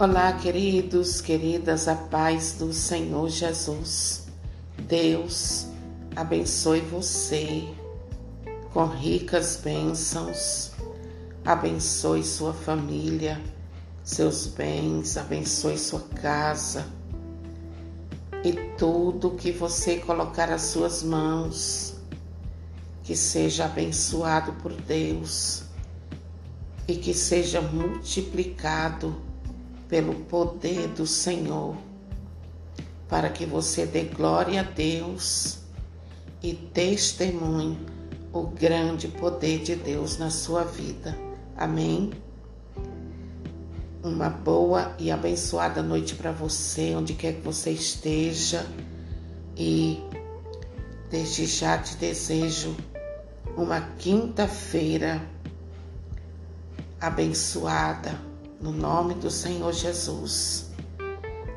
Olá, queridos, queridas, a paz do Senhor Jesus. Deus abençoe você com ricas bênçãos, abençoe sua família, seus bens, abençoe sua casa e tudo que você colocar as suas mãos, que seja abençoado por Deus e que seja multiplicado pelo poder do Senhor, para que você dê glória a Deus e testemunhe o grande poder de Deus na sua vida. Amém? Uma boa e abençoada noite para você, onde quer que você esteja, e desde já te desejo uma quinta-feira abençoada no nome do Senhor Jesus.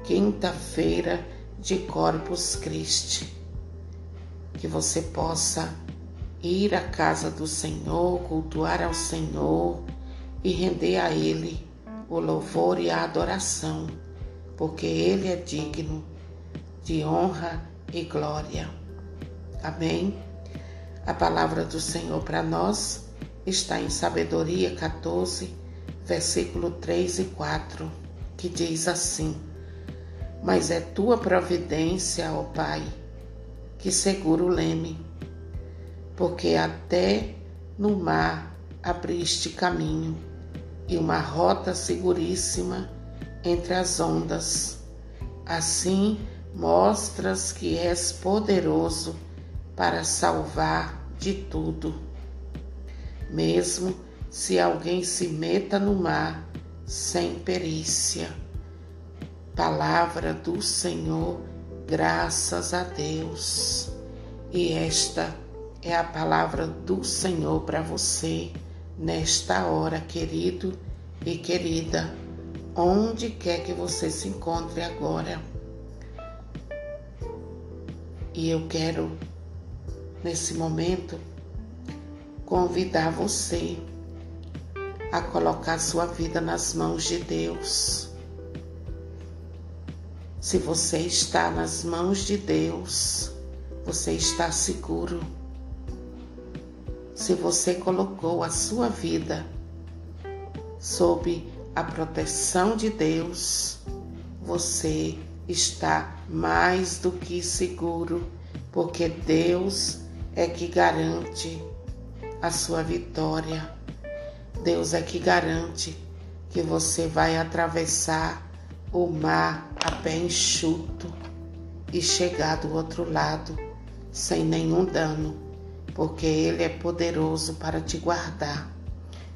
Quinta-feira de Corpus Christi. Que você possa ir à casa do Senhor, cultuar ao Senhor e render a Ele o louvor e a adoração, porque Ele é digno de honra e glória. Amém? A palavra do Senhor para nós está em Sabedoria 14, versículo 3 e 4, que diz assim: Mas é tua providência, ó Pai, que segura o leme, porque até no mar abriste caminho e uma rota seguríssima entre as ondas. Assim mostras que és poderoso para salvar de tudo. Mesmo se alguém se meta no mar sem perícia. Palavra do Senhor, graças a Deus. E esta é a palavra do Senhor para você nesta hora, querido e querida, onde quer que você se encontre agora. E eu quero, nesse momento, convidar você a colocar sua vida nas mãos de Deus. Se você está nas mãos de Deus, você está seguro. Se você colocou a sua vida sob a proteção de Deus, você está mais do que seguro, porque Deus é que garante a sua vitória. Deus é que garante que você vai atravessar o mar a pé enxuto e chegar do outro lado sem nenhum dano, porque Ele é poderoso para te guardar,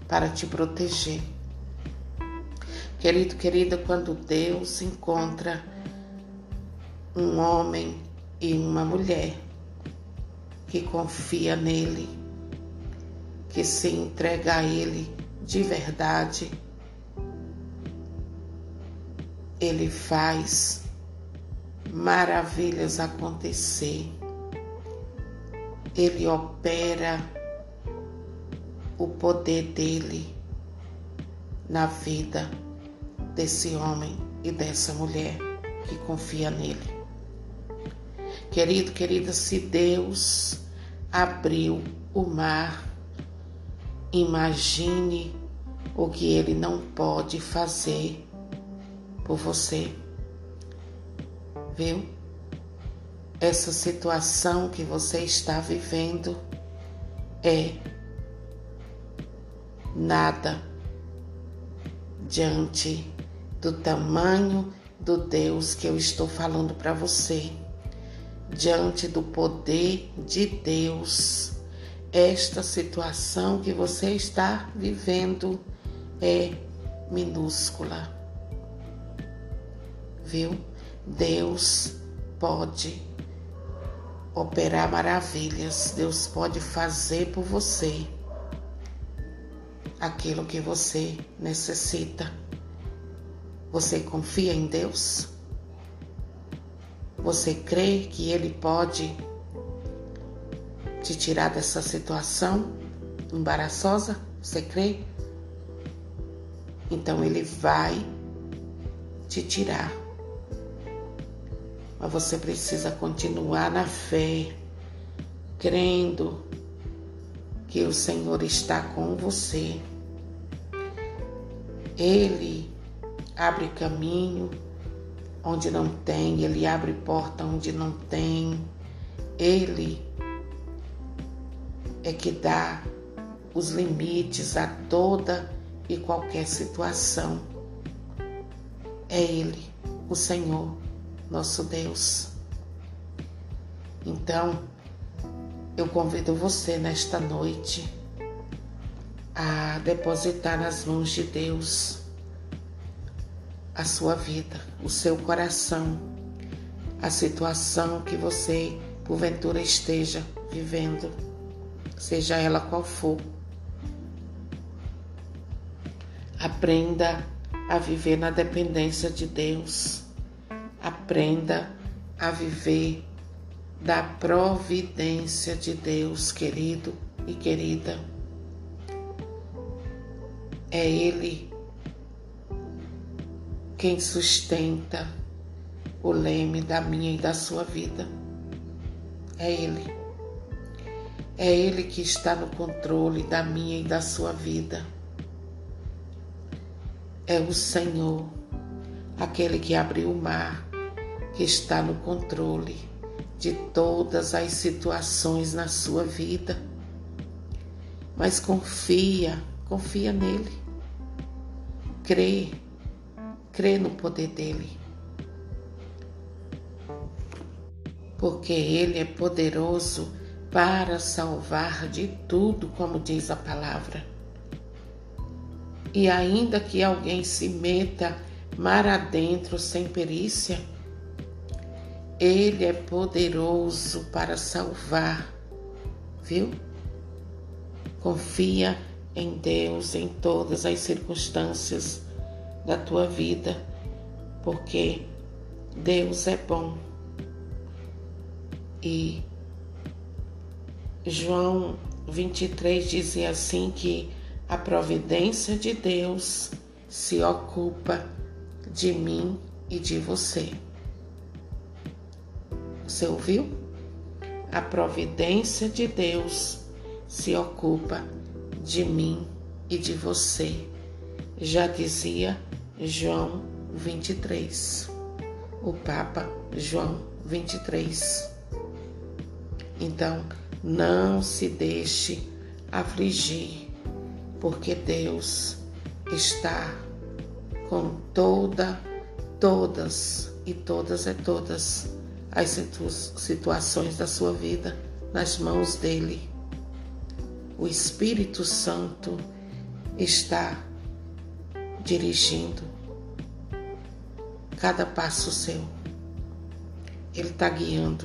para te proteger. Querido, querida, quando Deus encontra um homem e uma mulher que confia nele, que se entrega a Ele de verdade, Ele faz maravilhas acontecer. Ele opera o poder dele na vida desse homem e dessa mulher que confia nele. Querido, querida, se Deus abriu o mar Imagine o que ele não pode fazer por você. Viu? Essa situação que você está vivendo é nada diante do tamanho do Deus que eu estou falando para você, diante do poder de Deus esta situação que você está vivendo é minúscula. Viu? Deus pode operar maravilhas, Deus pode fazer por você aquilo que você necessita. Você confia em Deus? Você crê que Ele pode te tirar dessa situação embaraçosa? Você crê? Então ele vai te tirar. Mas você precisa continuar na fé, crendo que o Senhor está com você. Ele abre caminho onde não tem, ele abre porta onde não tem. Ele é que dá os limites a toda e qualquer situação. É Ele, o Senhor, nosso Deus. Então, eu convido você nesta noite a depositar nas mãos de Deus a sua vida, o seu coração, a situação que você porventura esteja vivendo, seja ela qual for. Aprenda a viver na dependência de Deus. Aprenda a viver da providência de Deus, querido e querida. É Ele quem sustenta o leme da minha e da sua vida. É Ele. É Ele que está no controle da minha e da sua vida. É o Senhor, aquele que abriu o mar, que está no controle de todas as situações na sua vida. Mas confia, confia nele. Crê, crê no poder dele. Porque ele é poderoso para salvar de tudo, como diz a palavra. E ainda que alguém se meta mar adentro sem perícia, ele é poderoso para salvar, viu? Confia em Deus em todas as circunstâncias da tua vida, porque Deus é bom. E João 23 dizia assim que a providência de Deus se ocupa de mim e de você. Você ouviu? A providência de Deus se ocupa de mim e de você. Já dizia João 23. O Papa João 23. Então, não se deixe afligir, porque Deus está com toda, todas e todas é todas as situ situações da sua vida nas mãos dele. O Espírito Santo está dirigindo cada passo seu. Ele está guiando.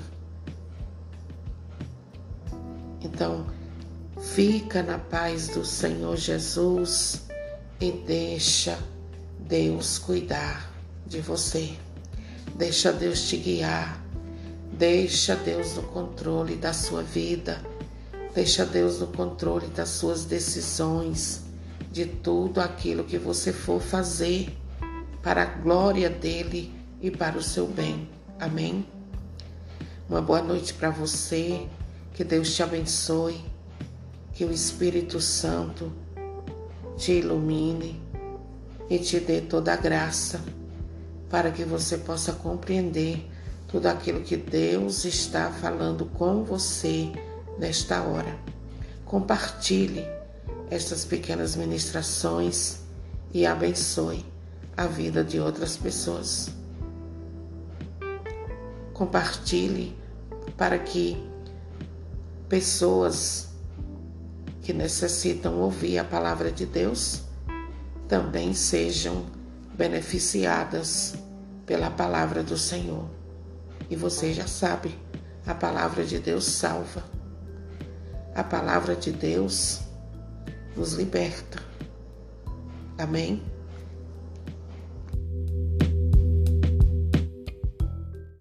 Então, fica na paz do Senhor Jesus e deixa Deus cuidar de você. Deixa Deus te guiar. Deixa Deus no controle da sua vida. Deixa Deus no controle das suas decisões, de tudo aquilo que você for fazer para a glória dele e para o seu bem. Amém? Uma boa noite para você. Que Deus te abençoe. Que o Espírito Santo te ilumine e te dê toda a graça para que você possa compreender tudo aquilo que Deus está falando com você nesta hora. Compartilhe estas pequenas ministrações e abençoe a vida de outras pessoas. Compartilhe para que pessoas que necessitam ouvir a palavra de Deus também sejam beneficiadas pela palavra do Senhor. E você já sabe, a palavra de Deus salva. A palavra de Deus nos liberta. Amém?